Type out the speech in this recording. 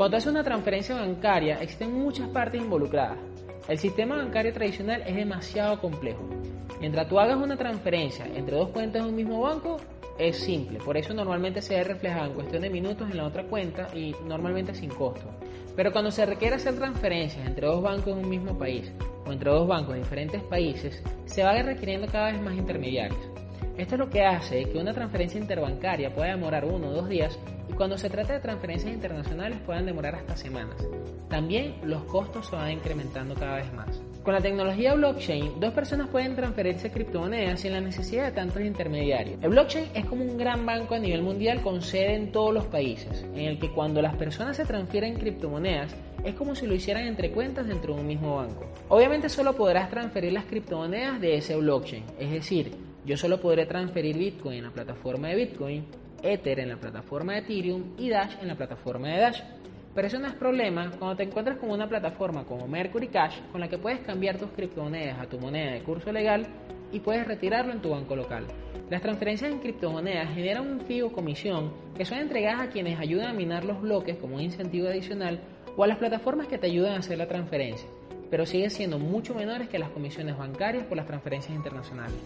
Cuando haces una transferencia bancaria, existen muchas partes involucradas. El sistema bancario tradicional es demasiado complejo. Mientras tú hagas una transferencia entre dos cuentas de un mismo banco, es simple. Por eso normalmente se ve reflejado en cuestión de minutos en la otra cuenta y normalmente sin costo. Pero cuando se requiere hacer transferencias entre dos bancos de un mismo país o entre dos bancos de diferentes países, se va requiriendo cada vez más intermediarios. Esto es lo que hace que una transferencia interbancaria pueda demorar uno o dos días y cuando se trata de transferencias internacionales puedan demorar hasta semanas. También los costos se van incrementando cada vez más. Con la tecnología blockchain, dos personas pueden transferirse criptomonedas sin la necesidad de tantos intermediarios. El blockchain es como un gran banco a nivel mundial con sede en todos los países, en el que cuando las personas se transfieren criptomonedas, es como si lo hicieran entre cuentas dentro de un mismo banco. Obviamente solo podrás transferir las criptomonedas de ese blockchain, es decir, yo solo podré transferir Bitcoin en la plataforma de Bitcoin, Ether en la plataforma de Ethereum y Dash en la plataforma de Dash. Pero eso no es problema cuando te encuentras con una plataforma como Mercury Cash con la que puedes cambiar tus criptomonedas a tu moneda de curso legal y puedes retirarlo en tu banco local. Las transferencias en criptomonedas generan un fee o comisión que son entregadas a quienes ayudan a minar los bloques como un incentivo adicional o a las plataformas que te ayudan a hacer la transferencia, pero siguen siendo mucho menores que las comisiones bancarias por las transferencias internacionales.